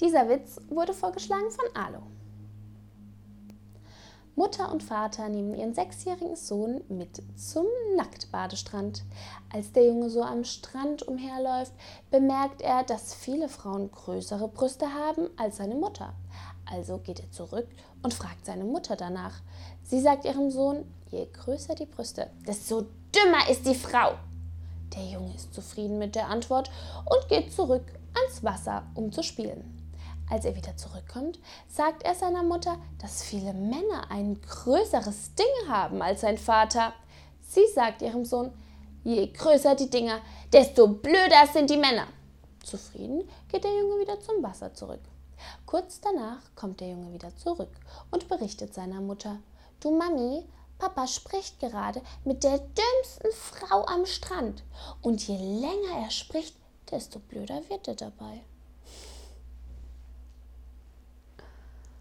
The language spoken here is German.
Dieser Witz wurde vorgeschlagen von Alo. Mutter und Vater nehmen ihren sechsjährigen Sohn mit zum Nacktbadestrand. Als der Junge so am Strand umherläuft, bemerkt er, dass viele Frauen größere Brüste haben als seine Mutter. Also geht er zurück und fragt seine Mutter danach. Sie sagt ihrem Sohn, je größer die Brüste, desto dümmer ist die Frau. Der Junge ist zufrieden mit der Antwort und geht zurück ans Wasser, um zu spielen. Als er wieder zurückkommt, sagt er seiner Mutter, dass viele Männer ein größeres Ding haben als sein Vater. Sie sagt ihrem Sohn, je größer die Dinger, desto blöder sind die Männer. Zufrieden geht der Junge wieder zum Wasser zurück. Kurz danach kommt der Junge wieder zurück und berichtet seiner Mutter, du Mami, Papa spricht gerade mit der dümmsten Frau am Strand. Und je länger er spricht, desto blöder wird er dabei.